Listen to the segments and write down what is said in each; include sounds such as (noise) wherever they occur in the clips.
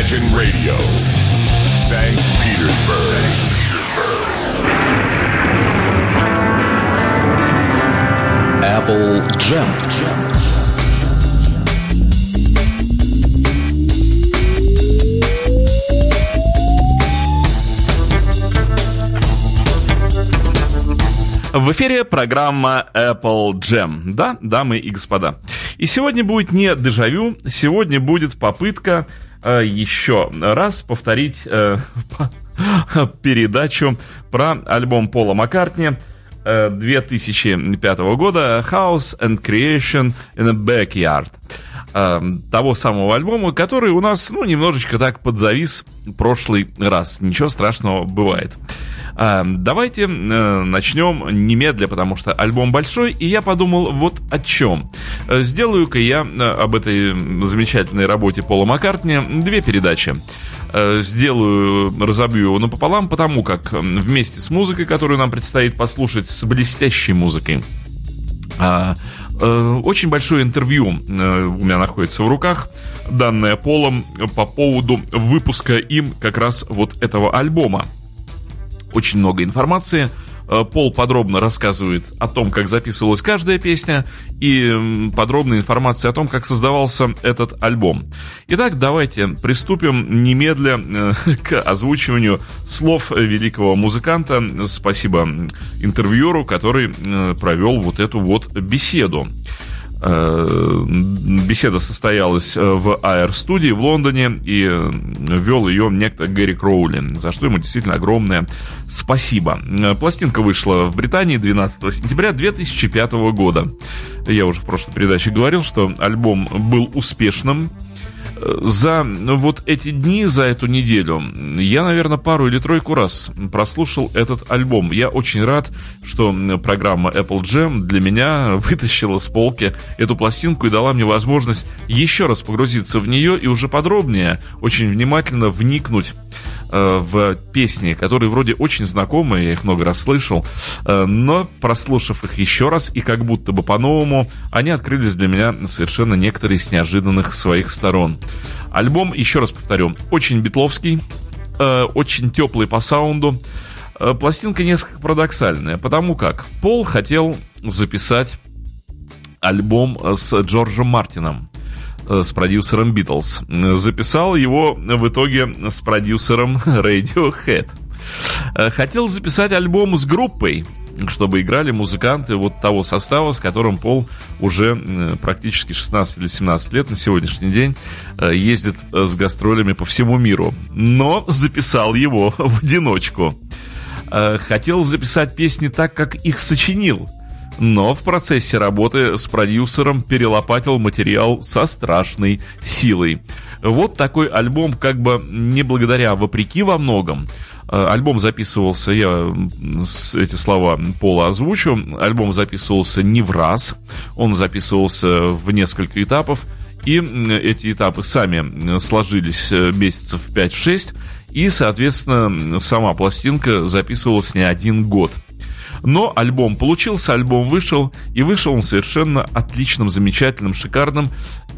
Imagine Radio, St. Petersburg. Apple Jam. В эфире программа Apple Jam. Да, дамы и господа. И сегодня будет не дежавю, сегодня будет попытка э, еще раз повторить э, (laughs) передачу про альбом Пола Маккартни 2005 э, года House and Creation in a Backyard э, того самого альбома, который у нас, ну, немножечко так подзавис прошлый раз. Ничего страшного бывает. А, давайте э, начнем немедля, потому что альбом большой, и я подумал вот о чем. Э, сделаю-ка я э, об этой замечательной работе Пола Маккартни две передачи сделаю, разобью его напополам, потому как вместе с музыкой, которую нам предстоит послушать, с блестящей музыкой, а, очень большое интервью у меня находится в руках, данное Полом по поводу выпуска им как раз вот этого альбома очень много информации. Э, Пол подробно рассказывает о том, как записывалась каждая песня, и подробная информация о том, как создавался этот альбом. Итак, давайте приступим немедля э, (laughs) к озвучиванию слов великого музыканта. Спасибо интервьюеру, который э, провел вот эту вот беседу. Э, беседа состоялась э, в AR-студии в Лондоне, и э, вел ее некто Гэри Кроули, за что ему действительно огромное спасибо. Пластинка вышла в Британии 12 сентября 2005 года. Я уже в прошлой передаче говорил, что альбом был успешным, за вот эти дни, за эту неделю, я, наверное, пару или тройку раз прослушал этот альбом. Я очень рад, что программа Apple Jam для меня (laughs) вытащила с полки эту пластинку и дала мне возможность еще раз погрузиться в нее и уже подробнее, очень внимательно вникнуть в песни, которые вроде очень знакомые, я их много раз слышал, э, но прослушав их еще раз и как будто бы по-новому, они открылись для меня совершенно некоторые с неожиданных своих сторон. Альбом, еще раз повторю, очень битловский, э, очень теплый по саунду, Пластинка несколько парадоксальная, потому как Пол хотел записать альбом с Джорджем Мартином. Э, с продюсером Битлз. Записал его в итоге с продюсером (laughs) Radiohead. Э, хотел записать альбом с группой, чтобы играли музыканты вот того состава, с которым Пол уже практически 16 или 17 лет на сегодняшний день э, ездит с гастролями по всему миру. Но записал его (laughs) в одиночку. Хотел записать песни так, как их сочинил – но в процессе работы с продюсером перелопатил материал со страшной силой. Вот такой альбом как бы не благодаря, а вопреки во многом. Э, альбом записывался, я эти слова Пола озвучу, альбом записывался не в раз, он записывался в несколько этапов, и эти этапы сами сложились э, месяцев 5-6, и, соответственно, сама пластинка записывалась не один год – но альбом получился, альбом вышел, и вышел он совершенно отличным, замечательным, шикарным.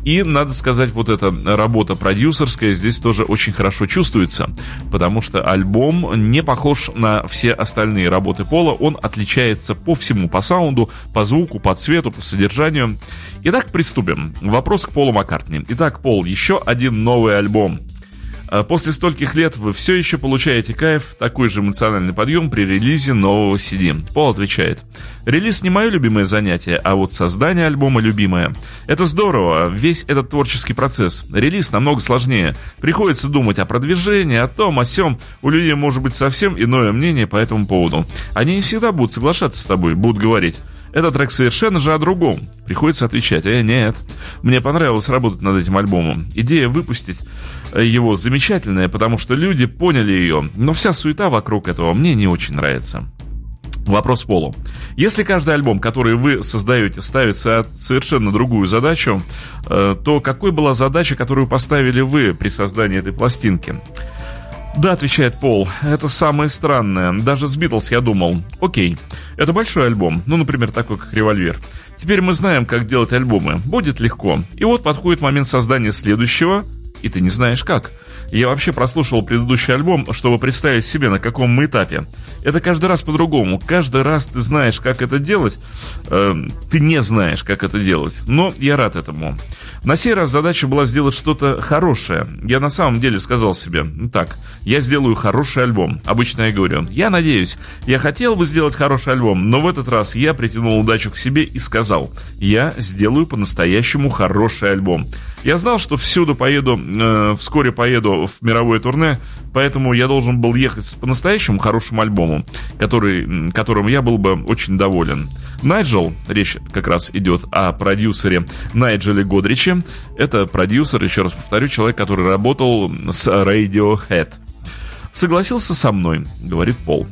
И, надо сказать, вот эта работа продюсерская здесь тоже очень хорошо чувствуется, потому что альбом не похож на все остальные работы Пола, он отличается по всему, по саунду, по звуку, по цвету, по содержанию. Итак, приступим. Вопрос к Полу Маккартни. Итак, Пол, еще один новый альбом. А после стольких лет вы все еще получаете кайф, такой же эмоциональный подъем при релизе нового CD. Пол отвечает. Релиз не мое любимое занятие, а вот создание альбома любимое. Это здорово, весь этот творческий процесс. Релиз намного сложнее. Приходится думать о продвижении, о том, о сем. У людей может быть совсем иное мнение по этому поводу. Они не всегда будут соглашаться с тобой, будут говорить. Этот трек совершенно же о другом. Приходится отвечать, э, нет. Мне понравилось работать над этим альбомом. Идея выпустить его замечательная, потому что люди поняли ее, но вся суета вокруг этого мне не очень нравится. Вопрос Полу. Если каждый альбом, который вы создаете, ставится совершенно другую задачу, э, то какой была задача, которую поставили вы при создании этой пластинки? Да, отвечает Пол, это самое странное. Даже с Битлз я думал, окей, это большой альбом, ну, например, такой, как «Револьвер». Теперь мы знаем, как делать альбомы, будет легко. И вот подходит момент создания следующего, и ты не знаешь как. Я вообще прослушал предыдущий альбом, чтобы представить себе, на каком мы этапе. Это каждый раз по-другому. Каждый раз ты знаешь, как это делать. Э, ты не знаешь, как это делать. Но я рад этому. На сей раз задача была сделать что-то хорошее. Я на самом деле сказал себе, ну так, я сделаю хороший альбом. Обычно я говорю, я надеюсь, я хотел бы сделать хороший альбом, но в этот раз я притянул удачу к себе и сказал, я сделаю по-настоящему хороший альбом. Я знал, что всюду поеду, э, вскоре поеду в мировое турне, поэтому я должен был ехать с по-настоящему хорошим альбомом, который, которым я был бы очень доволен. Найджел, речь как раз идет о продюсере Найджеле Годриче. Это продюсер, еще раз повторю, человек, который работал с Radiohead. Согласился со мной, говорит Пол.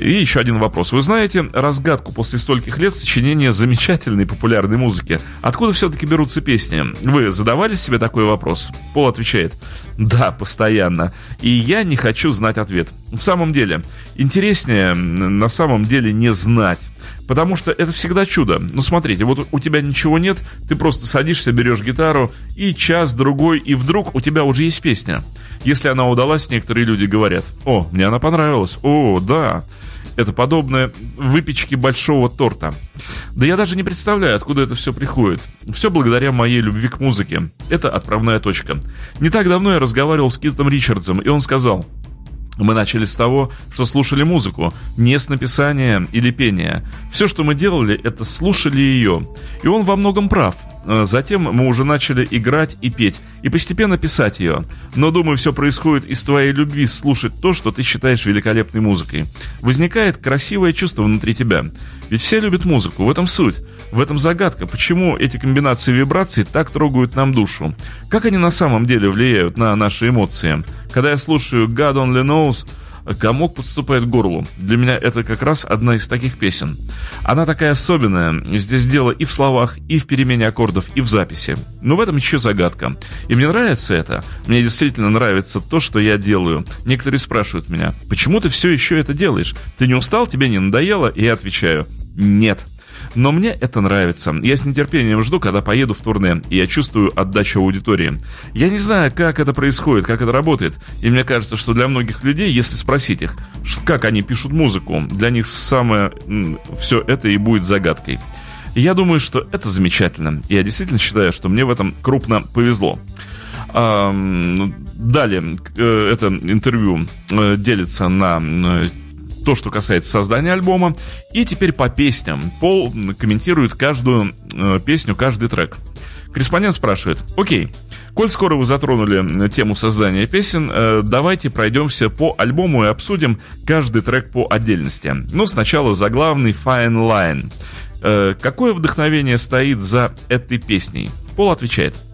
И еще один вопрос. Вы знаете разгадку после стольких лет сочинения замечательной популярной музыки? Откуда все-таки берутся песни? Вы задавали себе такой вопрос? Пол отвечает. Да, постоянно. И я не хочу знать ответ. В самом деле, интереснее на самом деле не знать. Потому что это всегда чудо. Ну, смотрите, вот у тебя ничего нет, ты просто садишься, берешь гитару, и час-другой, и вдруг у тебя уже есть песня. Если она удалась, некоторые люди говорят, о, мне она понравилась, о, да. Это подобное выпечке большого торта. Да я даже не представляю, откуда это все приходит. Все благодаря моей любви к музыке. Это отправная точка. Не так давно я разговаривал с Китом Ричардсом, и он сказал, мы начали с того, что слушали музыку, не с написания или пения. Все, что мы делали, это слушали ее. И он во многом прав. Э, затем мы уже начали играть и петь, и постепенно писать ее. Но, думаю, все происходит из твоей любви слушать то, что ты считаешь великолепной музыкой. Возникает красивое чувство внутри тебя. Ведь все любят музыку, в этом суть. В этом загадка, почему эти комбинации вибраций так трогают нам душу. Как они на самом деле влияют на наши эмоции. Когда я слушаю God Only Knows, комок подступает к горлу. Для меня это как раз одна из таких песен. Она такая особенная. Здесь дело и в словах, и в перемене аккордов, и в записи. Но в этом еще загадка. И мне нравится это. Мне действительно нравится то, что я делаю. Некоторые спрашивают меня, почему ты все еще это делаешь? Ты не устал, тебе не надоело? И я отвечаю, нет. Но мне это нравится. Я с нетерпением жду, когда поеду в турне, и я чувствую отдачу аудитории. Я не знаю, как это происходит, как это работает. И мне кажется, что для многих людей, если спросить их, как они пишут музыку, для них самое все это и будет загадкой. Я думаю, что это замечательно. Я действительно считаю, что мне в этом крупно повезло. Далее, э, это интервью э, делится на э, то, что касается создания альбома. И теперь по песням. Пол комментирует каждую э, песню, каждый трек. Корреспондент спрашивает, окей, коль скоро вы затронули тему создания песен, э, давайте пройдемся по альбому и обсудим каждый трек по отдельности. Но сначала заглавный Fine Line. Э, какое вдохновение стоит за этой песней? Пол отвечает –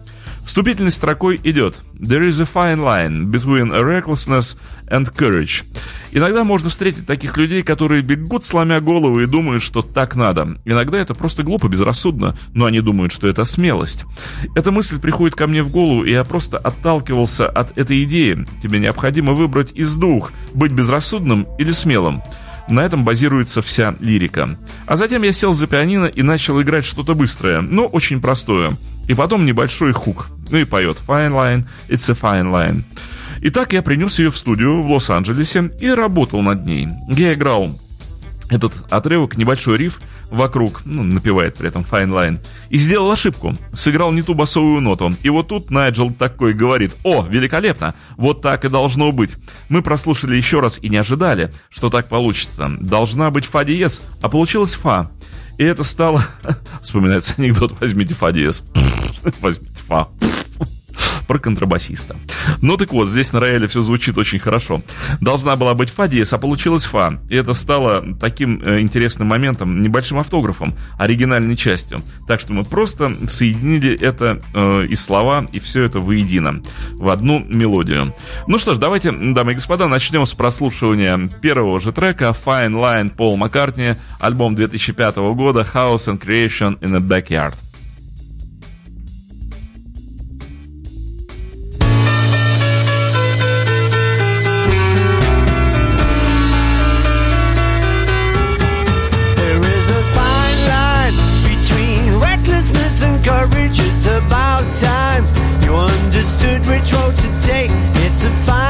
Вступительной строкой идет «There is a fine line between recklessness and courage». Иногда можно встретить таких людей, которые бегут, сломя голову, и думают, что так надо. Иногда это просто глупо, безрассудно, но они думают, что это смелость. Эта мысль приходит ко мне в голову, и я просто отталкивался от этой идеи. Тебе необходимо выбрать из двух – быть безрассудным или смелым. На этом базируется вся лирика. А затем я сел за пианино и начал играть что-то быстрое, но очень простое. И потом небольшой хук. Ну и поет Fine Line, It's a Fine Line. Итак, я принес ее в студию в Лос-Анджелесе и работал над ней. Я играл этот отрывок, небольшой риф вокруг, ну, напевает при этом Fine Line, и сделал ошибку. Сыграл не ту басовую ноту. И вот тут Найджел такой говорит, о, великолепно, вот так и должно быть. Мы прослушали еще раз и не ожидали, что так получится. Должна быть фа диез, а получилось фа. И это стало... (laughs) Вспоминается анекдот «Возьмите фа диез». (laughs) Возьмите фа про контрабасиста. Ну так вот, здесь на рояле все звучит очень хорошо. Должна была быть фа диез, а получилась фа. И это стало таким э, интересным моментом, небольшим автографом, оригинальной частью. Так что мы просто соединили это э, и слова, и все это воедино, в одну мелодию. Ну что ж, давайте, дамы и господа, начнем с прослушивания первого же трека Fine Line Пол Маккартни, альбом 2005 года House and Creation in a Backyard. Understood which road to take. It's a fine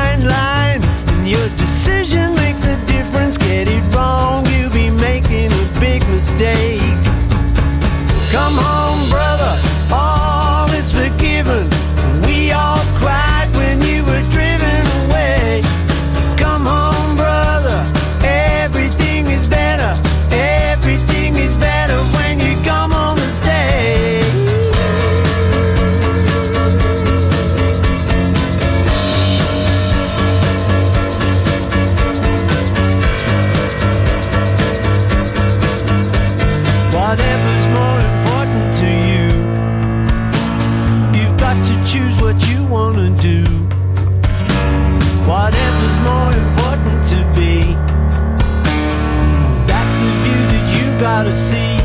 what you want to do. Whatever's more important to be, that's the view that you gotta see.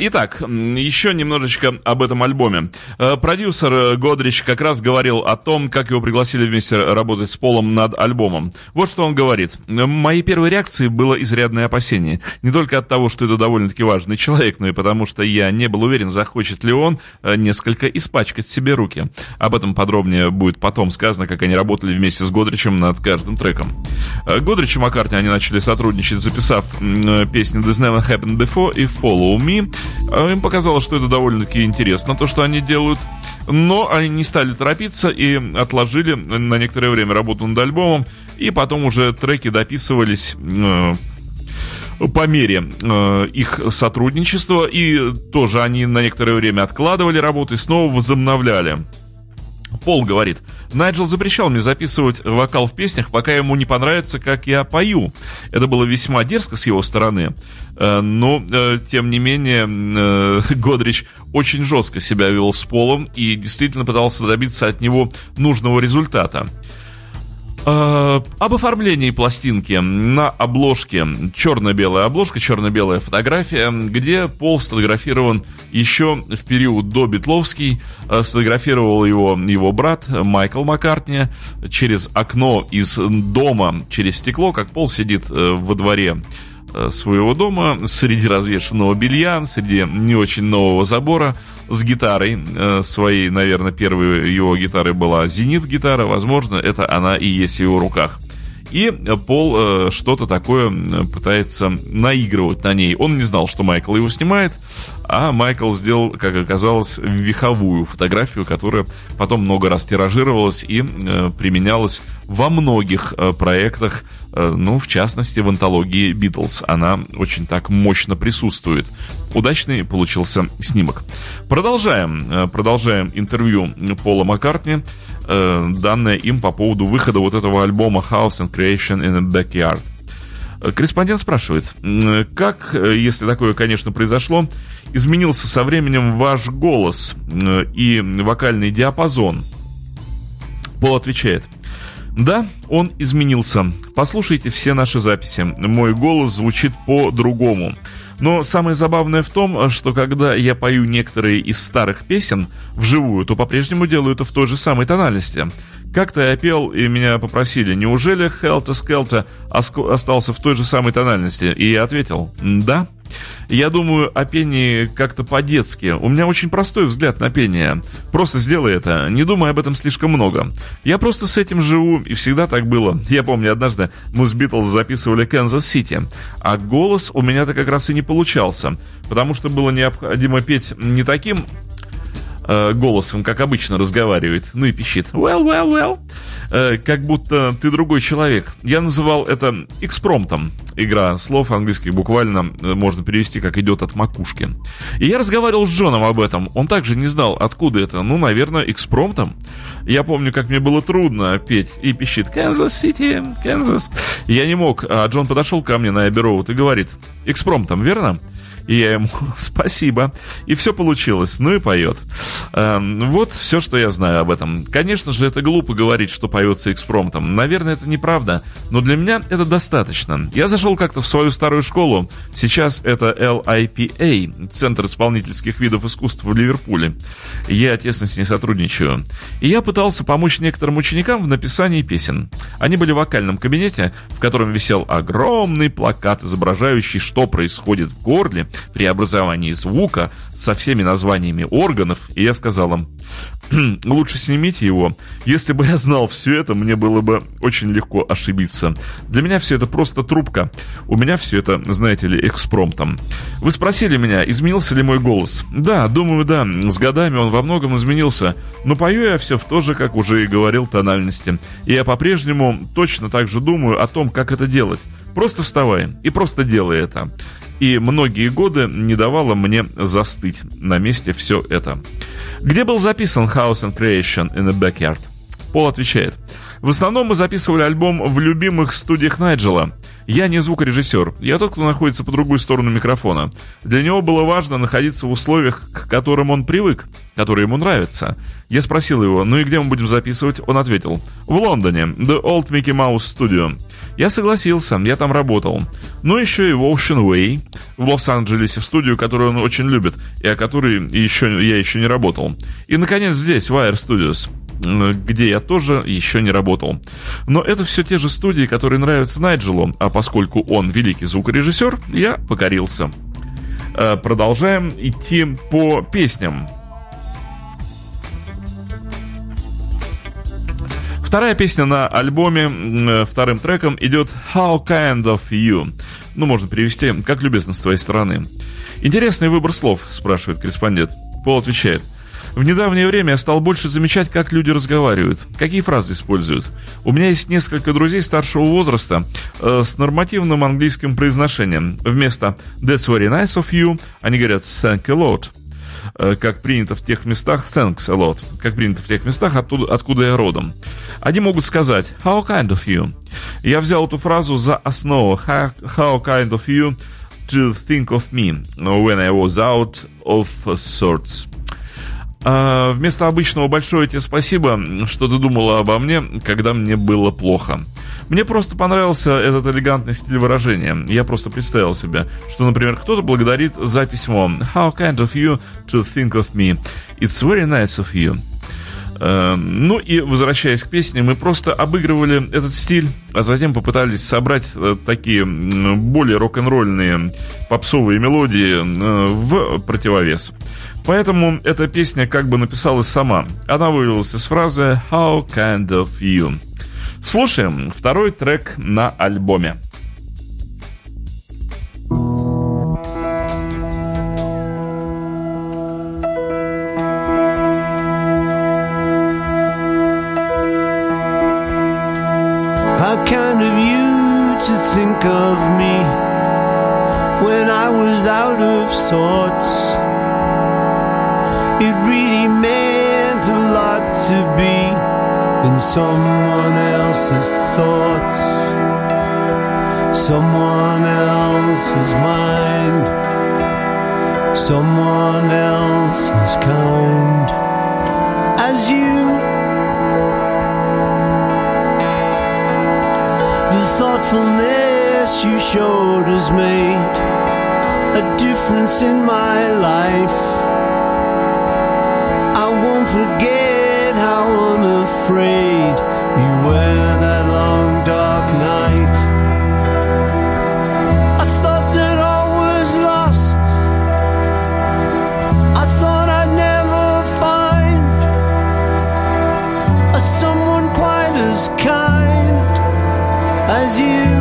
Итак, м, еще немножечко об этом альбоме. Э, Продюсер э, Годрич как раз говорил о том, как его пригласили вместе работать с Полом над альбомом. Вот что он говорит. «Моей первой реакцией было изрядное опасение. Не только от того, что это довольно-таки важный человек, но и потому, что я не был уверен, захочет ли он э, несколько испачкать себе руки. Об этом подробнее будет потом сказано, как они работали вместе с Годричем над каждым треком. Э, Годрич и Маккартни, они начали сотрудничать, записав э, песни «This Never Happened Before» и «Follow Me». Э, Им показалось, что это довольно-таки интересно, то, что они делают. Но они не стали торопиться и отложили на некоторое время работу над альбомом, и потом уже треки дописывались э, по мере э, их сотрудничества, и тоже они на некоторое время откладывали работу и снова возобновляли. Пол говорит, Найджел запрещал мне записывать вокал в песнях, пока ему не понравится, как я пою. Это было весьма дерзко с его стороны, э, но, э, тем не менее, э, (laughs) Годрич очень жестко себя вел с Полом и действительно пытался добиться от него нужного результата. Э, об оформлении пластинки на обложке. Черно-белая обложка, черно-белая фотография, где Пол сфотографирован еще в период до Битловский, э, сфотографировал его его брат Майкл Маккартни через окно из дома, через стекло, как Пол сидит э, во дворе своего дома среди развешенного белья, среди не очень нового забора с гитарой э, своей, наверное, первой его гитарой была «Зенит» гитара, возможно, это она и есть в его руках. И э, Пол э, что-то такое э, пытается наигрывать на ней. Он не знал, что Майкл его снимает, а Майкл сделал, как оказалось, веховую фотографию, которая потом много раз тиражировалась и э, применялась во многих э, проектах, э, ну, в частности, в антологии Битлз. Она очень так мощно присутствует. Удачный получился снимок. Продолжаем, э, продолжаем интервью Пола Маккартни, э, данное им по поводу выхода вот этого альбома House and Creation in a Backyard. Э, Корреспондент спрашивает, как, э, если такое, конечно, произошло, изменился со временем ваш голос э, и вокальный диапазон? Пол отвечает, да, он изменился. Послушайте все наши записи. Мой голос звучит по-другому. Но самое забавное в том, что когда я пою некоторые из старых песен вживую, то по-прежнему делаю это в той же самой тональности. Как-то я пел, и меня попросили, неужели Хелта Скелта остался в той же самой тональности? И я ответил, да. Я думаю о пении как-то по-детски. У меня очень простой взгляд на пение. Просто сделай это, не думай об этом слишком много. Я просто с этим живу, и всегда так было. Я помню, однажды мы с Битлз записывали Канзас-Сити, а голос у меня-то как раз и не получался, потому что было необходимо петь не таким э, голосом, как обычно разговаривает, ну и пищит «well, well, well», э, как будто ты другой человек. Я называл это экспромтом. Игра слов английских буквально э, можно перевести как «идет от макушки». И я разговаривал с Джоном об этом. Он также не знал, откуда это. Ну, наверное, экспромтом. Я помню, как мне было трудно петь и пищит «Канзас-Сити, Канзас». Я не мог, а Джон подошел ко мне на Эбби и говорит «экспромтом, верно?» И я ему (laughs) спасибо. И все получилось. Ну и поет. Эм, вот все, что я знаю об этом. Конечно же, это глупо говорить, что поется экспромтом. Наверное, это неправда. Но для меня это достаточно. Я зашел как-то в свою старую школу. Сейчас это LIPA, Центр исполнительских видов искусств в Ливерпуле. Я тесно с ней сотрудничаю. И я пытался помочь некоторым ученикам в написании песен. Они были в вокальном кабинете, в котором висел огромный плакат, изображающий, что происходит в горле при образовании звука со всеми названиями органов, и я сказал им, лучше снимите его. Если бы я знал все это, мне было бы очень легко ошибиться. Для меня все это просто трубка. У меня все это, знаете ли, экспромтом. Вы спросили меня, изменился ли мой голос? Да, думаю, да. С годами он во многом изменился. Но пою я все в то же, как уже и говорил, тональности. И я по-прежнему точно так же думаю о том, как это делать. Просто вставай и просто делай это и многие годы не давало мне застыть на месте все это. Где был записан House and Creation in the Backyard? Пол отвечает. В основном мы записывали альбом в любимых студиях Найджела. Я не звукорежиссер, я тот, кто находится по другую сторону микрофона. Для него было важно находиться в условиях, к которым он привык, которые ему нравятся. Я спросил его, ну и где мы будем записывать? Он ответил, в Лондоне, The Old Mickey Mouse Studio. Я согласился, я там работал. Ну еще и в Ocean Way, в Лос-Анджелесе, в студию, которую он очень любит, и о которой еще, я еще не работал. И, наконец, здесь, Wire Studios где я тоже еще не работал. Но это все те же студии, которые нравятся Найджелу, а поскольку он великий звукорежиссер, я покорился. Э, продолжаем идти по песням. Вторая песня на альбоме, э, вторым треком идет How Kind of You. Ну, можно перевести, как любезно с твоей стороны. Интересный выбор слов, спрашивает корреспондент. Пол отвечает – в недавнее время я стал больше замечать, как люди разговаривают, какие фразы используют. У меня есть несколько друзей старшего возраста э, с нормативным английским произношением. Вместо «That's very nice of you» они говорят «Thank a lot» как принято в тех местах, thanks a lot, как принято в тех местах, оттуда, откуда я родом. Они могут сказать how kind of you. Я взял эту фразу за основу how, how kind of you to think of me when I was out of sorts. А, вместо обычного большое тебе спасибо, что ты думала обо мне, когда мне было плохо. Мне просто понравился этот элегантный стиль выражения. Я просто представил себе, что, например, кто-то благодарит за письмо «How kind of you to think of me. It's very nice of you». Uh, ну и возвращаясь к песне, мы просто обыгрывали этот стиль, а затем попытались собрать uh, такие более рок-н-ролльные попсовые мелодии в противовес. Поэтому эта песня как бы написалась сама. Она вывелась из фразы «How kind of you». Слушаем второй трек на альбоме. How kind of you to think of me when I was out of sorts. It really meant a lot to be in someone else's thoughts. someone else's mind, someone else's kind, as you. The thoughtfulness you showed has made a difference in my life. I won't forget how unafraid you were that long dark night. I thought that all was lost. I thought I'd never find a someone quite as kind as you.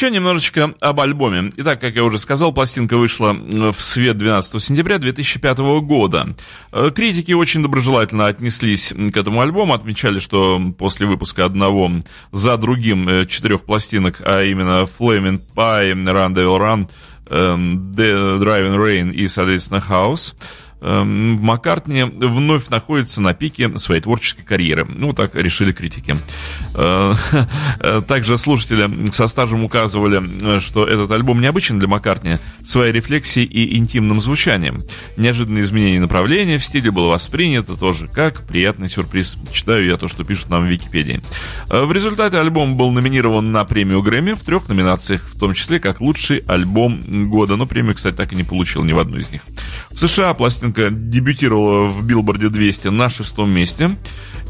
Еще немножечко об альбоме. Итак, как я уже сказал, пластинка вышла в свет 12 сентября 2005 года. Э, Критики очень доброжелательно отнеслись к этому альбому, отмечали, что после выпуска одного за другим э, четырех пластинок, а именно Flaming Pie, Run Devil Run, эм, The Driving Rain и, соответственно, House, Маккартни вновь находится на пике своей творческой карьеры. Ну, так решили критики. Э, (laughs) также слушатели со стажем указывали, что этот альбом необычен для Маккартни своей рефлексией и интимным звучанием. Неожиданное изменение направления в стиле было воспринято тоже как приятный сюрприз. Читаю я то, что пишут нам в Википедии. Э, В результате альбом был номинирован на премию Грэмми в трех номинациях, в том числе как лучший альбом года. Но премию, кстати, так и не получил ни в одну из них. В США пластинка дебютировала в Билборде 200 на шестом месте.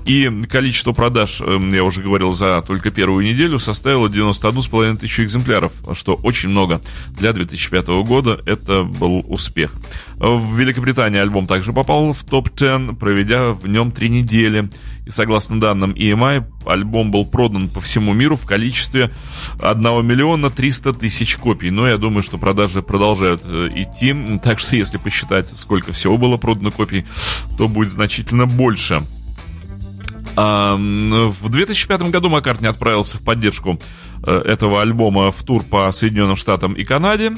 И количество продаж, э, я уже говорил, за только первую неделю составило 91,5 тысячи экземпляров, что очень много. Для 2005 года это был успех. В Великобритании альбом также попал в топ-10, проведя в нем три недели. И согласно данным EMI, альбом был продан по всему миру в количестве 1 миллиона 300 тысяч копий. Но я думаю, что продажи продолжают э, идти. Так что если посчитать, сколько всего было продано копий, то будет значительно больше. В 2005 году Маккартни отправился в поддержку э, этого альбома в тур по Соединенным Штатам и Канаде.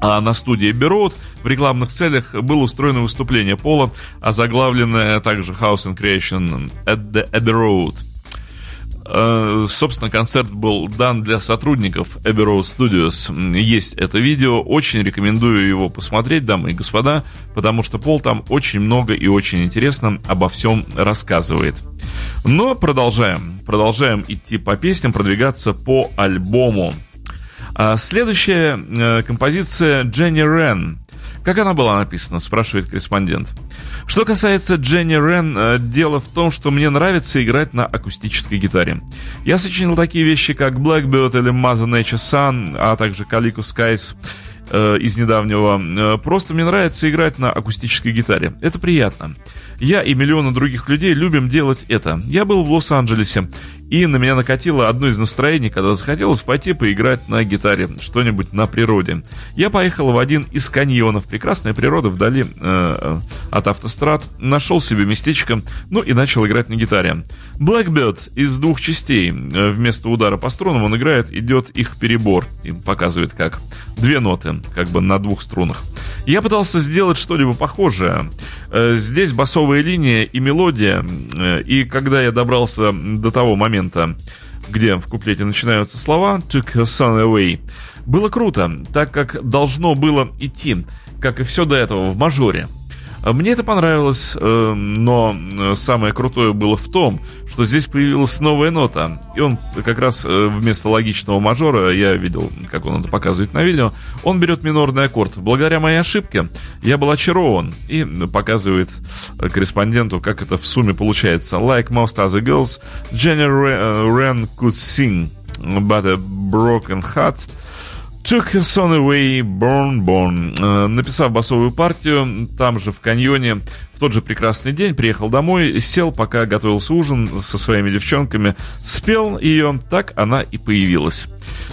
А на студии Road в рекламных целях было устроено выступление Пола, озаглавленное также House and Creation at the Abbey Road. Э, Собственно, концерт был дан для сотрудников Abbey Road Studios. Есть это видео, очень рекомендую его посмотреть, дамы и господа, потому что Пол там очень много и очень интересно обо всем рассказывает. Но продолжаем, продолжаем идти по песням, продвигаться по альбому. А следующая э, композиция Дженни Рен. Как она была написана, спрашивает корреспондент. Что касается Дженни Рен, э, дело в том, что мне нравится играть на акустической гитаре. Я сочинил такие вещи, как Blackbird или Mother Nature Sun, а также Calico Skies э, из недавнего. Э, Просто мне нравится играть на акустической гитаре. Это приятно. Я и миллионы других людей любим делать это. Я был в Лос-Анджелесе, и на меня накатило одно из настроений, когда захотелось пойти поиграть на гитаре, что-нибудь на природе. Я поехал в один из каньонов, прекрасная природа вдали э, от автострад, нашел себе местечко, ну и начал играть на гитаре. Blackbird из двух частей. Э, Вместо удара по струнам он играет, идет их перебор. И показывает как. Две ноты, как бы на двух струнах. Я пытался сделать что-либо похожее. Э, Здесь басовая линия и мелодия. Э, И когда я добрался до того момента, где в куплете начинаются слова «took her son away», было круто, так как должно было идти, как и все до этого, в мажоре. Мне это понравилось, э, но э, самое крутое было в том, что здесь появилась новая нота. И он как раз э, вместо логичного мажора, я видел, как он это показывает на видео, он берет минорный аккорд. Благодаря моей ошибке я был очарован и показывает корреспонденту, как это в сумме получается. Like most other girls, Jenny Re- Wren could sing, but a broken heart Took her son away, born, born. Э, Написав басовую партию, там же в каньоне, в тот же прекрасный день приехал домой, сел, пока готовился ужин со своими девчонками, спел ее, так она и появилась.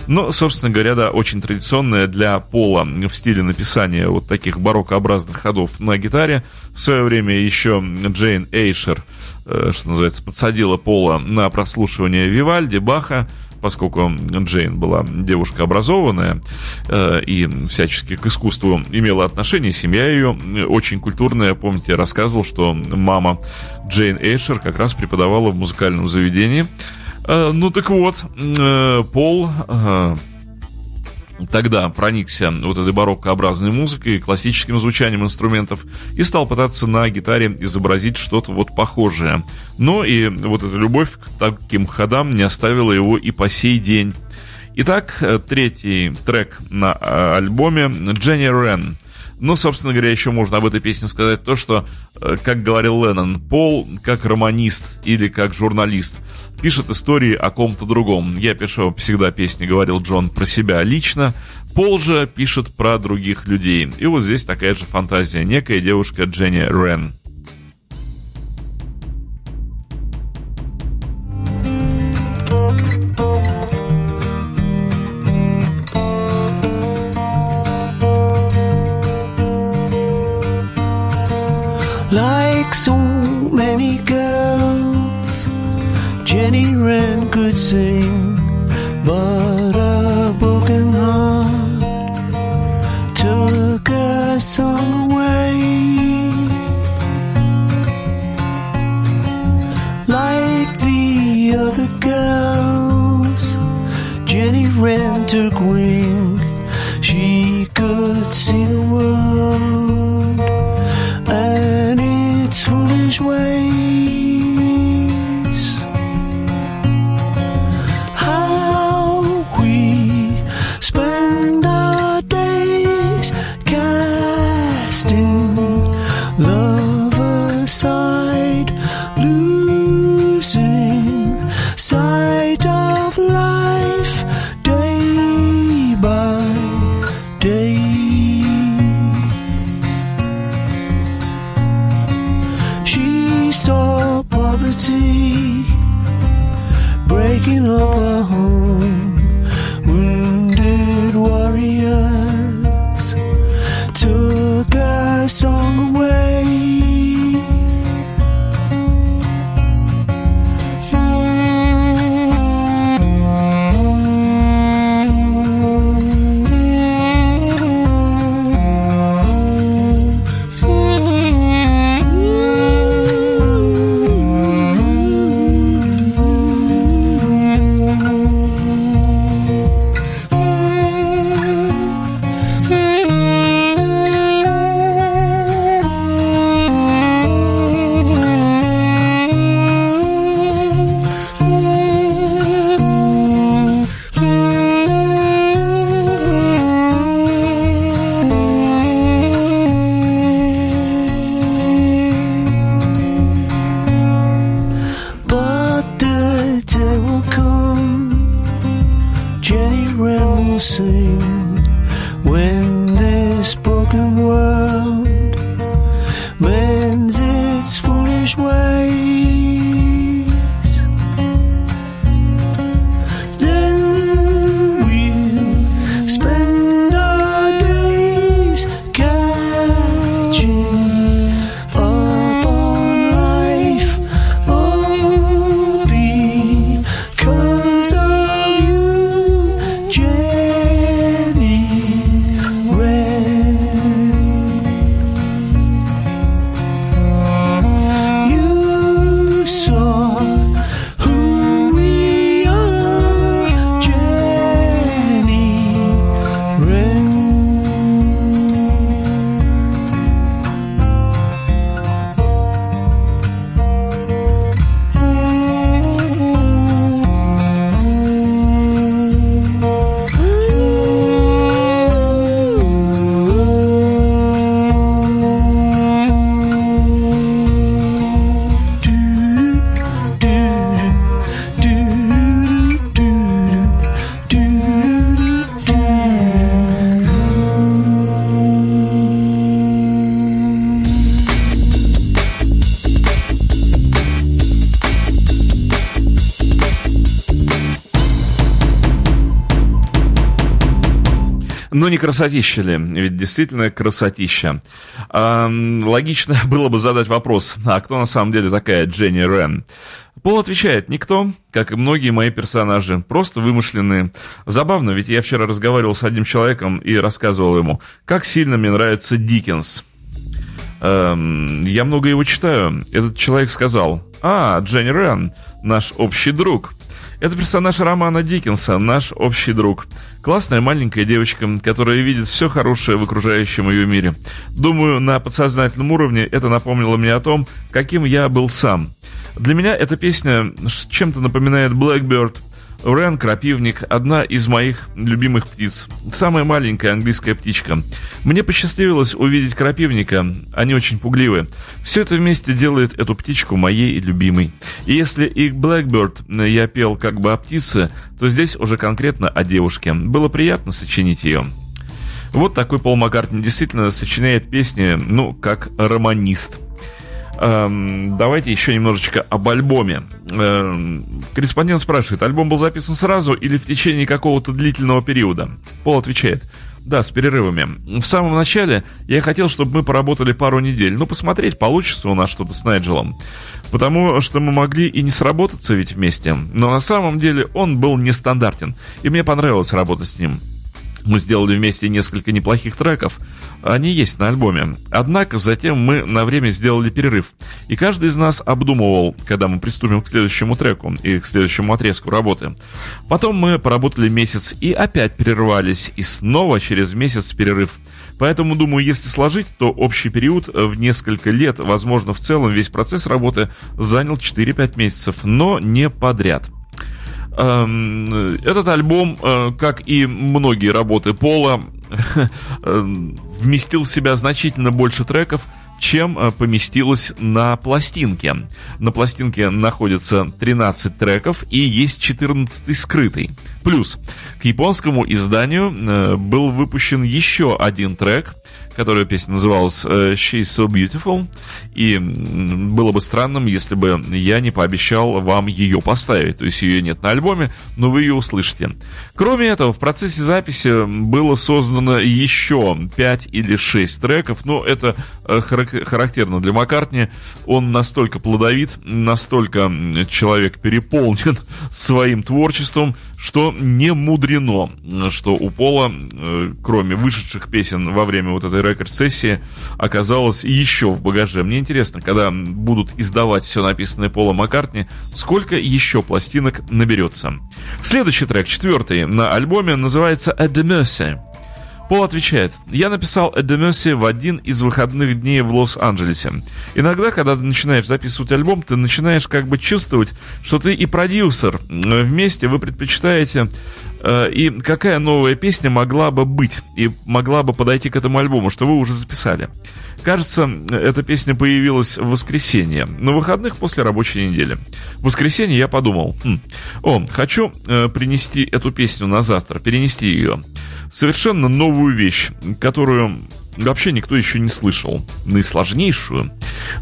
Но, собственно говоря, да, очень традиционная для Пола в стиле написания вот таких бароккообразных ходов на гитаре. В свое время еще Джейн Эйшер, э, что называется, подсадила Пола на прослушивание Вивальди, Баха, поскольку Джейн была девушка образованная э, и всячески к искусству имела отношение, семья ее очень культурная. Помните, я рассказывал, что мама Джейн Эйшер как раз преподавала в музыкальном заведении. Э, ну так вот, э, Пол э, тогда проникся вот этой бароккообразной музыкой, классическим звучанием инструментов и стал пытаться на гитаре изобразить что-то вот похожее. Но и вот эта любовь к таким ходам не оставила его и по сей день. Итак, э, третий трек на э, альбоме Дженни Рен. Ну, собственно говоря, еще можно об этой песне сказать то, что, э, как говорил Леннон, Пол как романист или как журналист пишет истории о ком-то другом. Я пишу всегда песни, говорил Джон, про себя лично. Пол же пишет про других людей. И вот здесь такая же фантазия. Некая девушка Дженни Рен. like so many girls, Jenny Wren could sing, but a broken heart took her song away. Like the other girls, Jenny Wren took wing. She could. Не красотища ли? Ведь действительно красотища. А, логично (laughs) было бы задать вопрос, а кто на самом деле такая Дженни Рен? Пол отвечает, никто, как и многие мои персонажи, просто вымышленные. Забавно, ведь я вчера разговаривал с одним человеком и рассказывал ему, как сильно мне нравится Диккенс. Эм, я много его читаю. Этот человек сказал, а, Дженни Рен, наш общий друг. Это персонаж романа Диккенса, наш общий друг. Классная маленькая девочка, которая видит все хорошее в окружающем ее мире. Думаю, на подсознательном уровне это напомнило мне о том, каким я был сам. Для меня эта песня чем-то напоминает Blackbird, Рен, крапивник, одна из моих любимых птиц. Самая маленькая английская птичка. Мне посчастливилось увидеть крапивника, они очень пугливы. Все это вместе делает эту птичку моей любимой. И если и Blackbird я пел как бы о птице, то здесь уже конкретно о девушке. Было приятно сочинить ее. Вот такой Пол Маккартни действительно сочиняет песни, ну, как романист. Эм, давайте еще немножечко об альбоме. Эм, корреспондент спрашивает, альбом был записан сразу или в течение какого-то длительного периода? Пол отвечает, да, с перерывами. В самом начале я хотел, чтобы мы поработали пару недель. Ну, посмотреть, получится у нас что-то с Найджелом. Потому что мы могли и не сработаться ведь вместе. Но на самом деле он был нестандартен. И мне понравилось работать с ним. Мы сделали вместе несколько неплохих треков. Они есть на альбоме. Однако затем мы на время сделали перерыв. И каждый из нас обдумывал, когда мы приступим к следующему треку и к следующему отрезку работы. Потом мы поработали месяц и опять прервались. И снова через месяц перерыв. Поэтому, думаю, если сложить, то общий период в несколько лет, возможно, в целом весь процесс работы занял 4-5 месяцев, но не подряд. Эм, этот альбом, э, как и многие работы Пола, (laughs) э, вместил в себя значительно больше треков, чем э, поместилось на пластинке. На пластинке находится 13 треков и есть 14 скрытый. Плюс к японскому изданию был выпущен еще один трек, которая песня называлась э, She's So Beautiful. И было бы странным, если бы я не пообещал вам ее поставить. То есть ее нет на альбоме, но вы ее услышите. Кроме этого, в процессе записи было создано еще 5 или 6 треков. Но это э, характерно для Маккартни. Он настолько плодовит, настолько человек переполнен (laughs) своим творчеством, что не мудрено, что у Пола, э, кроме вышедших песен во время вот этой рекорд-сессии, оказалось еще в багаже. Мне интересно, когда будут издавать все написанное Пола Маккартни, сколько еще пластинок наберется. Следующий трек, четвертый на альбоме, называется «At the Mercy». Пол отвечает, я написал Эдемерси в один из выходных дней в Лос-Анджелесе. Иногда, когда ты начинаешь записывать альбом, ты начинаешь как бы чувствовать, что ты и продюсер. Вместе вы предпочитаете э, и какая новая песня могла бы быть и могла бы подойти к этому альбому, что вы уже записали. Кажется, эта песня появилась в воскресенье, на выходных после рабочей недели. В воскресенье я подумал, хм, о, хочу э, принести эту песню на завтра, перенести ее совершенно новую вещь, которую вообще никто еще не слышал, наисложнейшую.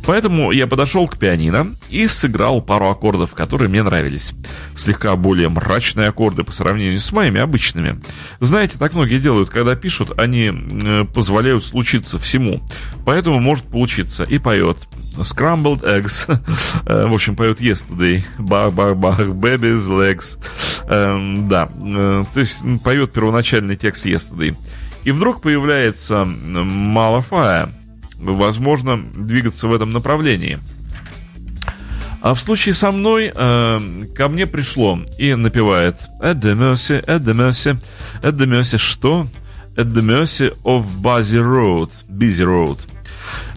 Поэтому я подошел к пианино и сыграл пару аккордов, которые мне нравились. Слегка более мрачные аккорды по сравнению с моими обычными. Знаете, так многие делают, когда пишут, они э, позволяют случиться всему. Поэтому может получиться. И поет Scrambled Eggs. (laughs) Э, в общем, поет Yesterday. Бах-бах-бах, Baby's Legs. Эм, да, э, то есть поет первоначальный текст Yesterday. И вдруг появляется Малафая. Возможно, двигаться в этом направлении. А в случае со мной э, ко мне пришло и напевает At the mercy, at the mercy, at the mercy, что? At the mercy of Busy Road, Busy Road.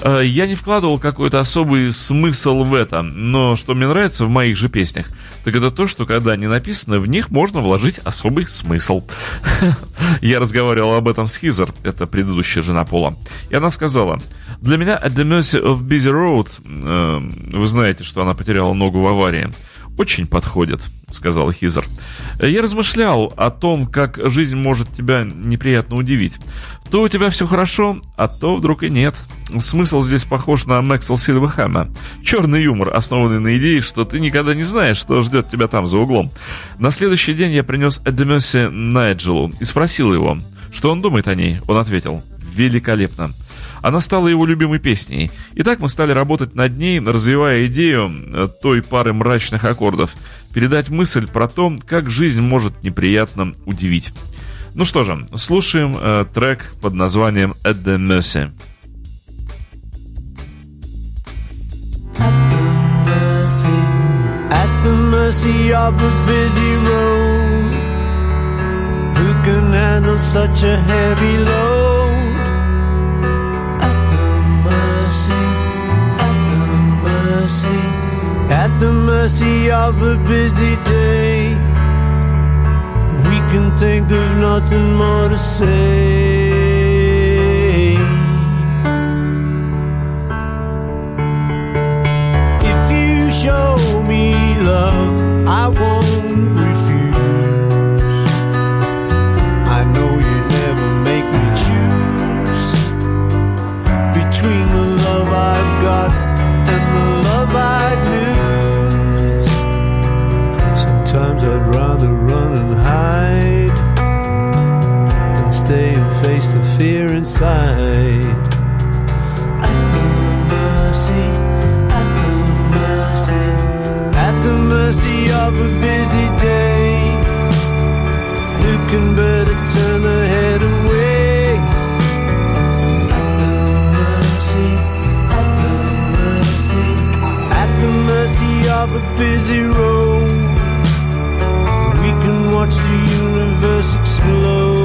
Э, я не вкладывал какой-то особый смысл в это, но что мне нравится в моих же песнях, так это то, что когда они написаны, в них можно вложить особый смысл. (laughs) Я разговаривал об этом с Хизер, это предыдущая жена Пола, и она сказала, для меня At the Mercy of Busy Road, э, вы знаете, что она потеряла ногу в аварии, очень подходит, сказал Хизер. Я размышлял о том, как жизнь может тебя неприятно удивить. То у тебя все хорошо, а то вдруг и нет. Смысл здесь похож на Максвелл Сильверхэма. Черный юмор, основанный на идее, что ты никогда не знаешь, что ждет тебя там за углом. На следующий день я принес Эдемесе Найджелу и спросил его, Что он думает о ней? Он ответил, великолепно. Она стала его любимой песней. И так мы стали работать над ней, развивая идею э, той пары мрачных аккордов. Передать мысль про то, как жизнь может неприятно удивить. Ну что же, слушаем э, трек под названием «At the Mercy». at the mercy of a busy road. Who can handle such a heavy load? Mercy, at the mercy of a busy day. We can think of nothing more to say. If you show me love, I won't face the fear inside. At the mercy, at the mercy, at the mercy of a busy day. Who can better turn the head away? At the mercy, at the mercy, at the mercy of a busy road. We can watch the universe explode.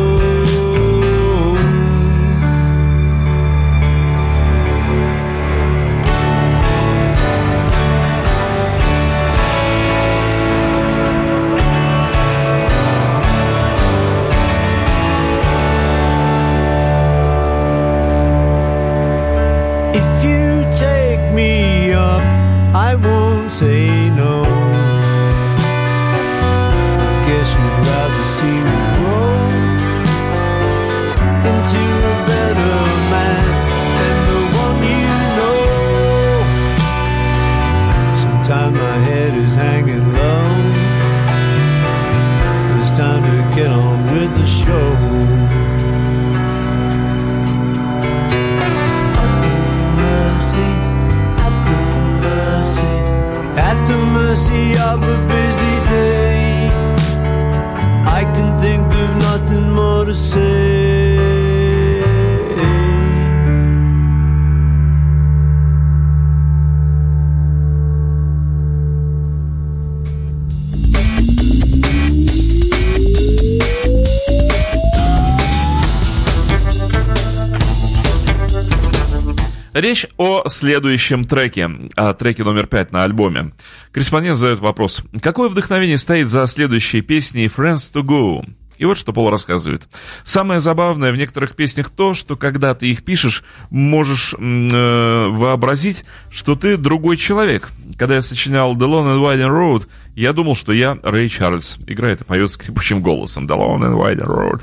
Речь о следующем треке, о треке номер пять на альбоме. Корреспондент задает вопрос. Какое вдохновение стоит за следующей песней «Friends to Go»? И вот что Пол рассказывает. Самое забавное в некоторых песнях то, что когда ты их пишешь, можешь э, вообразить, что ты другой человек. Когда я сочинял The Long and Winding Road, я думал, что я Рэй Чарльз. Играет и поет скрипучим голосом. The Long and Winding Road.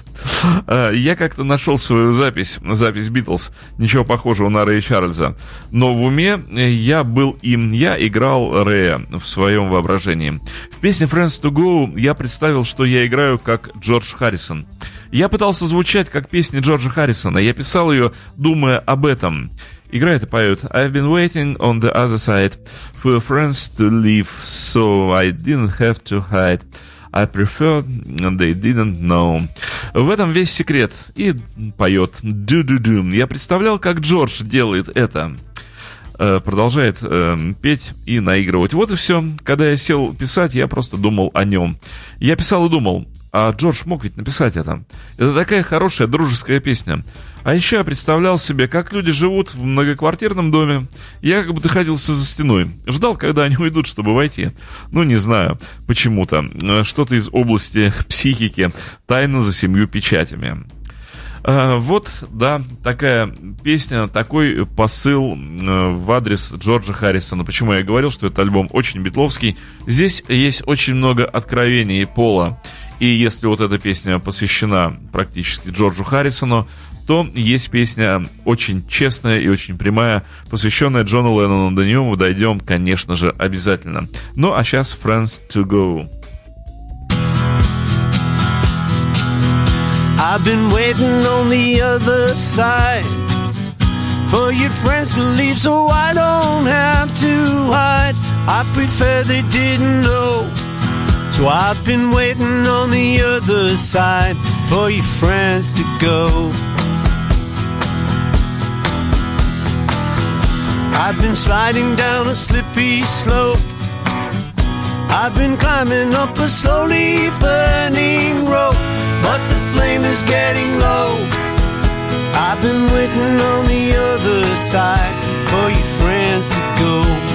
Э, Я как-то нашел свою запись, запись Битлз, ничего похожего на Рэя Чарльза. Но в уме э, я был им, я играл Рэя в своем воображении. В песне Friends to Go я представил, что я играю как Джордж Харрисон. Я пытался звучать как песни Джорджа Харрисона. Я писал ее, думая об этом. Играет и поет I've been waiting on the other side for friends to leave, so I didn't have to hide. I prefer they didn't know. В этом весь секрет. И поет ду-ду-ду. Я представлял, как Джордж делает это. Э, Продолжает э, петь и наигрывать. Вот и все. Когда я сел писать, я просто думал о нем. Я писал и думал, а Джордж мог ведь написать это. Это такая хорошая дружеская песня. А еще я представлял себе, как люди живут в многоквартирном доме. Я как будто ходился за стеной. Ждал, когда они уйдут, чтобы войти. Ну, не знаю, почему-то. Э, Что-то из области (laughs) психики. Тайна за семью печатями. А, Вот, да, такая песня, такой посыл э, в адрес Джорджа Харрисона. Почему я говорил, что это альбом очень битловский. Здесь есть очень много откровений Пола. И если вот эта песня посвящена практически Джорджу Харрисону, то есть песня очень честная и очень прямая, посвященная Джону Леннону. До нее мы дойдем, конечно же, обязательно. Ну, а сейчас Friends to Go. I've been waiting on the other side for your friends to leave so I don't have to hide. I prefer they didn't know. So I've been waiting on the other side for your friends to go. I've been sliding down a slippy slope. I've been climbing up a slowly burning rope, but the flame is getting low. I've been waiting on the other side for your friends to go.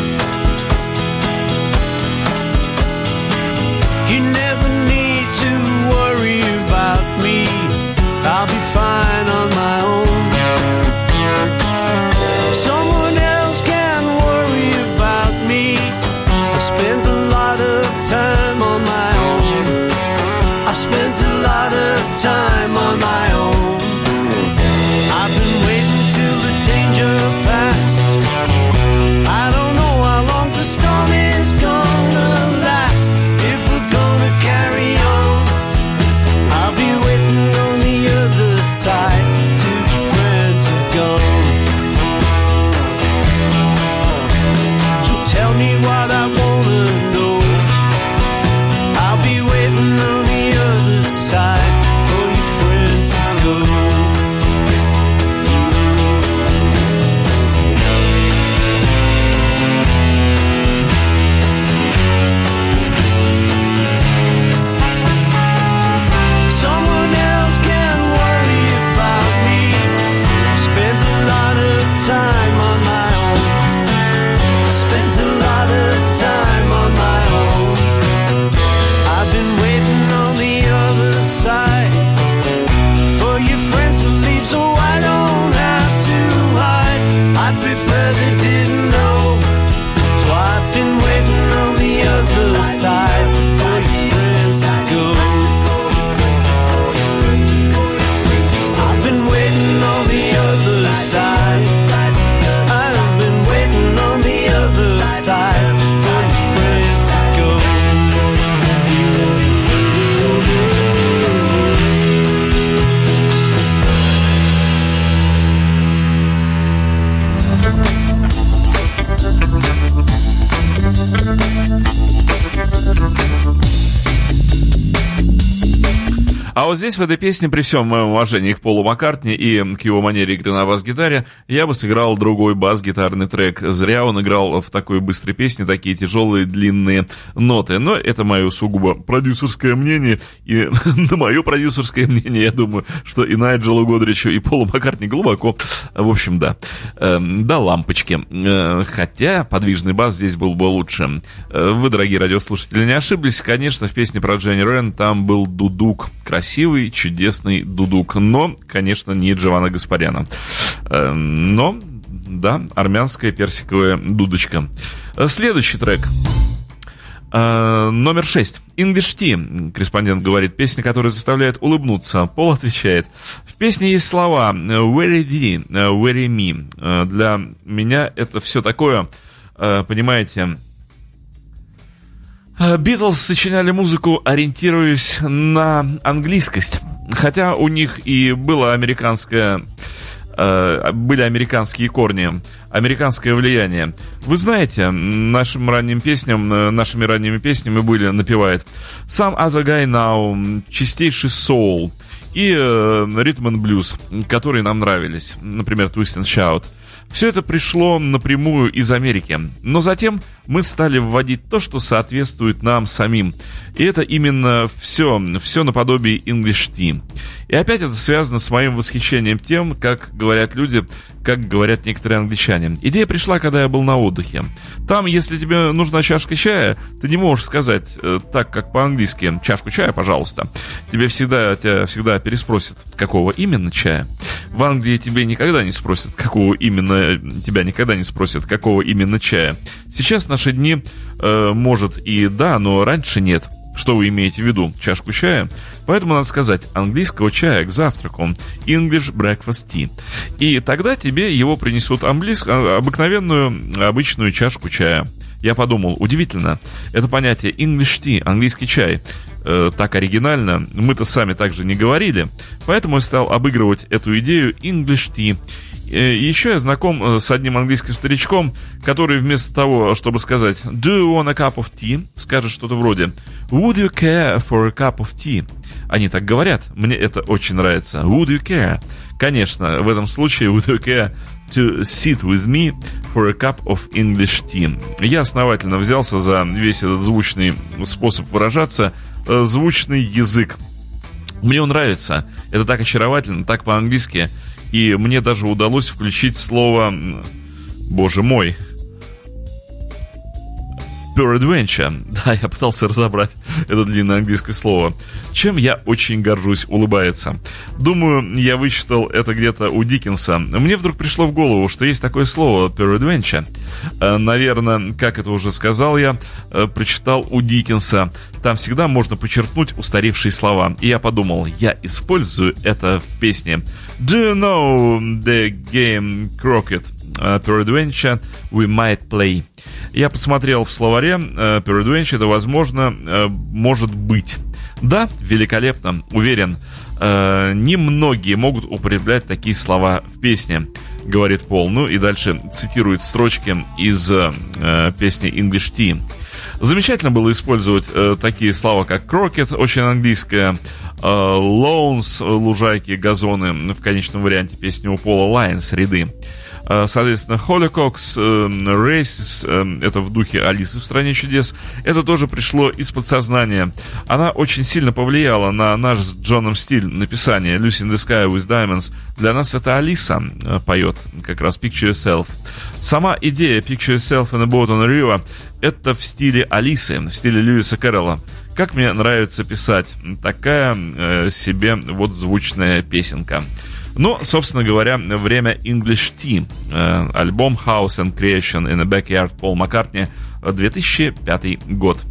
Здесь, в этой песне, при всем моем уважении к Полу Маккартни и к его манере игры на бас-гитаре, я бы сыграл другой бас-гитарный трек. Зря он играл в такой быстрой песне такие тяжелые длинные ноты. Но это мое сугубо продюсерское мнение. И (laughs) на мое продюсерское мнение, я думаю, что и Найджелу Годричу, и Полу Маккартни глубоко, в общем, да, Эм, до лампочки. Э, Хотя подвижный бас здесь был бы лучше. Э, Вы, дорогие радиослушатели, не ошиблись. Конечно, в песне про Дженни Рен там был дудук. Красивый, чудесный дудук. Но, конечно, не Джованна Гаспаряна. Э, Но, да, армянская персиковая дудочка. Следующий трек. Э, Номер шесть. Tea. Корреспондент говорит, песня, которая заставляет улыбнуться. Пол отвечает. В песне есть слова very thee, very me. Э, Для меня это все такое, понимаете, Битлз сочиняли музыку, ориентируясь на английскость. Хотя у них и было американское э, были американские корни, американское влияние. Вы знаете, нашим ранним песням, э, нашими ранними песнями были, напевает Some Other Guy Now, чистейший соул и ритм and блюз, которые нам нравились, например, Twist and Shout. Все это пришло напрямую из Америки. Но затем мы стали вводить то, что соответствует нам самим. И это именно все, все наподобие English Tea. И опять это связано с моим восхищением тем, как говорят люди, как говорят некоторые англичане. Идея пришла, когда я был на отдыхе. Там, если тебе нужна чашка чая, ты не можешь сказать э, так, как по-английски, чашку чая, пожалуйста. Тебе всегда, тебя всегда переспросят, какого именно чая. В Англии тебе никогда не спросят, какого именно, тебя никогда не спросят, какого именно чая. Сейчас в наши дни, э, может и да, но раньше нет. Что вы имеете в виду? Чашку чая? Поэтому надо сказать английского чая к завтраку. English breakfast tea. И тогда тебе его принесут английс- а, обыкновенную, обычную чашку чая. Я подумал, удивительно, это понятие English tea, английский чай, э, так оригинально, мы-то сами также не говорили, поэтому я стал обыгрывать эту идею English tea. Э, Еще я знаком э, с одним английским старичком, который вместо того, чтобы сказать «Do you want a cup of tea?» скажет что-то вроде «Would you care for a cup of tea?» Они так говорят, мне это очень нравится. «Would you care?» Конечно, в этом случае «Would you care to sit with me for a cup of English tea?» Я основательно взялся за весь этот звучный способ выражаться, э, звучный язык. Мне он нравится. Это так очаровательно, так по-английски. И мне даже удалось включить слово, боже мой, Peradventure. (laughs) Да, я пытался разобрать это длинное английское слово. Чем я очень горжусь, улыбается. Думаю, я вычитал это где-то у Диккенса. Мне вдруг пришло в голову, что есть такое слово Peradventure. Э, Наверное, как это уже сказал я, э, прочитал у Диккенса. Там всегда можно подчеркнуть устаревшие слова. И я подумал, я использую это в песне. Do you know the game Crockett? Uh, Peradventure we might play. Я посмотрел в словаре, uh, Peradventure это возможно, uh, может быть. Да, великолепно, уверен. Немногие могут употреблять такие слова в песне, говорит Пол. Ну и дальше цитирует строчки из песни English Tea. Замечательно было использовать э, такие слова, как крокет, очень английское, э, лоунс, лужайки, газоны, в конечном варианте песни у Пола Лайнс, ряды. Э, Соответственно, Холикокс, Рейсис, это в духе Алисы в «Стране чудес», это тоже пришло из подсознания. Она очень сильно повлияла на наш с Джоном стиль написания «Lucy in the Sky with Diamonds». Для нас это Алиса э, поет, как раз «Picture Yourself». Сама идея «Picture Yourself in a Boat on a River» это в стиле Алисы, в стиле Льюиса Кэрролла. Как мне нравится писать такая э, себе вот звучная песенка. Ну, собственно говоря, время English Tea. Э, альбом House and Creation in a Backyard Пол Маккартни, 2005 год.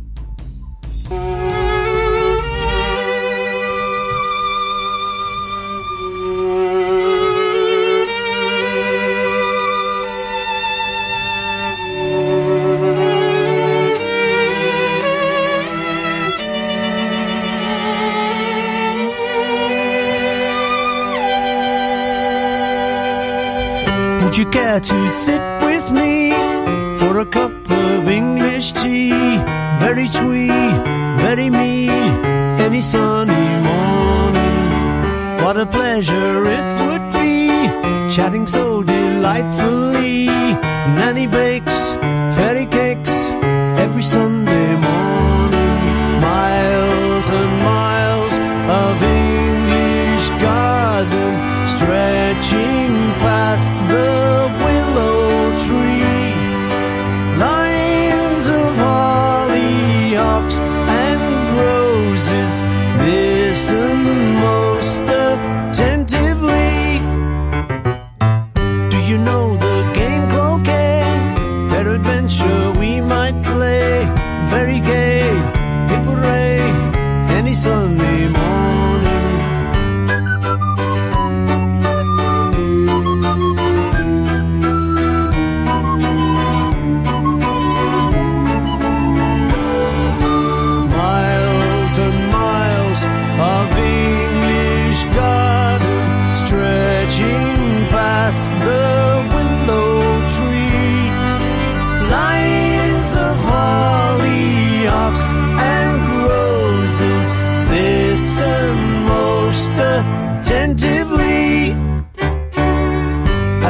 Care to sit with me for a cup of English tea? Very twee, very me, any sunny morning. What a pleasure it would be, chatting so delightfully. Nanny bakes fairy cakes every Sunday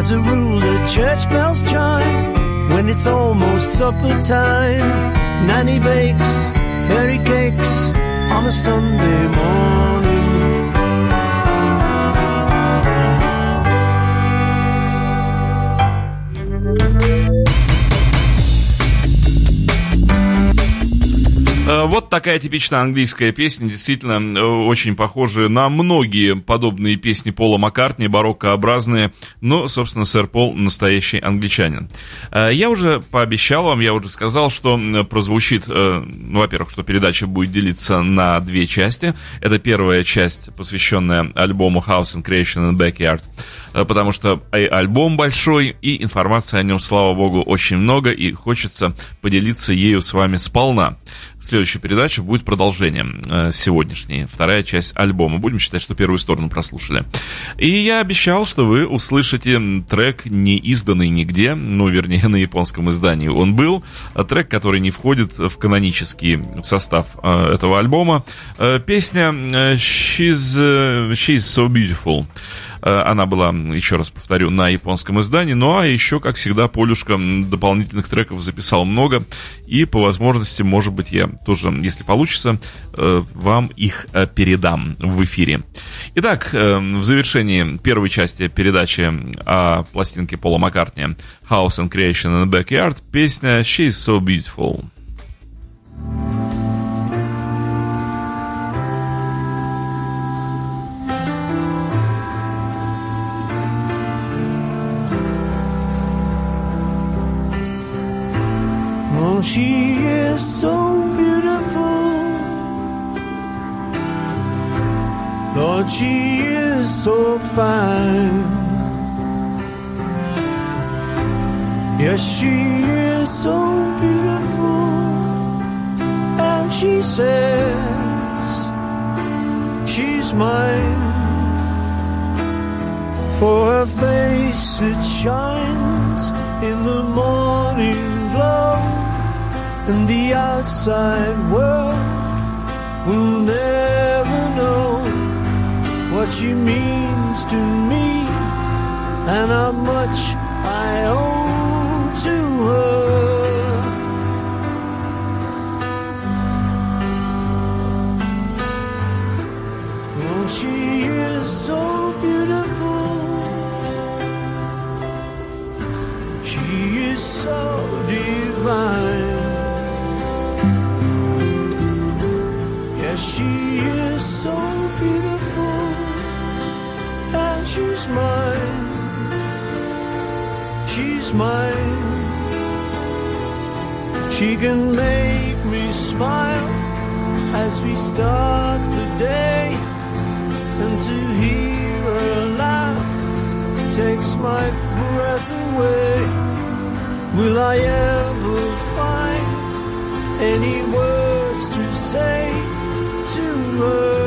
As a rule, the church bells chime when it's almost supper time. Nanny bakes fairy cakes on a Sunday morning. Вот такая типичная английская песня, действительно э, очень похожая на многие подобные песни Пола Маккартни, бароккообразные, но, собственно, сэр Пол настоящий англичанин. Э, Я уже пообещал вам, я уже сказал, что прозвучит, э, ну, во-первых, что передача будет делиться на две части. Это первая часть, посвященная альбому House and Creation in Backyard, э, потому что альбом большой, и информации о нем, слава богу, очень много, и хочется поделиться ею с вами сполна. Следующая передача будет продолжением э, сегодняшней, вторая часть альбома. Будем считать, что первую сторону прослушали. И я обещал, что вы услышите трек, не изданный нигде, ну, вернее, на японском издании он был, а трек, который не входит в канонический состав э, этого альбома. Э, Песня э, She's, э, She's So Beautiful. Э, Она была, еще раз повторю, на японском издании. Ну а еще, как всегда, Полюшка дополнительных треков записал много. И по возможности, может быть, я тоже, если получится, э, вам их э, передам в эфире. Итак, в завершении первой части передачи о пластинке Пола Маккартни House and Creation in the Backyard песня She's So Beautiful. Oh, she is so beautiful. Lord, she is so fine. Yes, she is so beautiful. And she says, She's mine. For her face, it shines in the morning glow and the outside world. Will never know what she means to me. And how much I owe mine. She can make me smile as we start the day, and to hear her laugh takes my breath away. Will I ever find any words to say to her?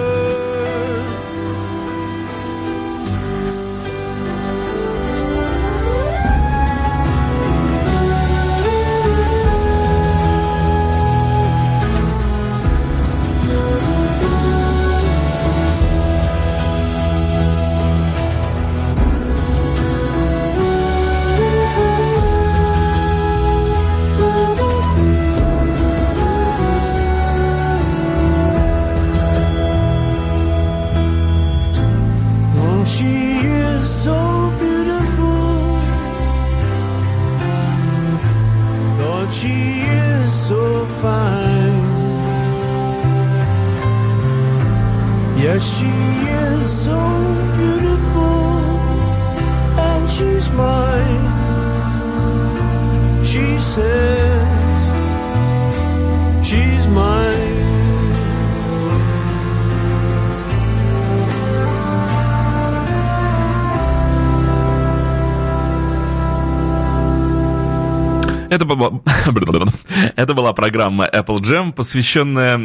Это была, (laughs) это была программа Apple Jam, посвященная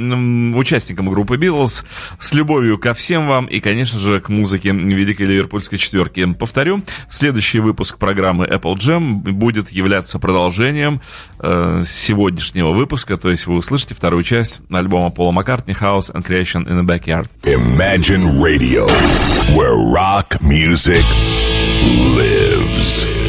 участникам группы Beatles с любовью ко всем вам и, конечно же, к музыке Великой Ливерпульской четверки. Повторю, следующий выпуск программы Apple Jam будет являться продолжением э, сегодняшнего выпуска, то есть вы услышите вторую часть альбома Пола Маккартни «House and Creation in the Backyard». Imagine Radio, where rock music lives.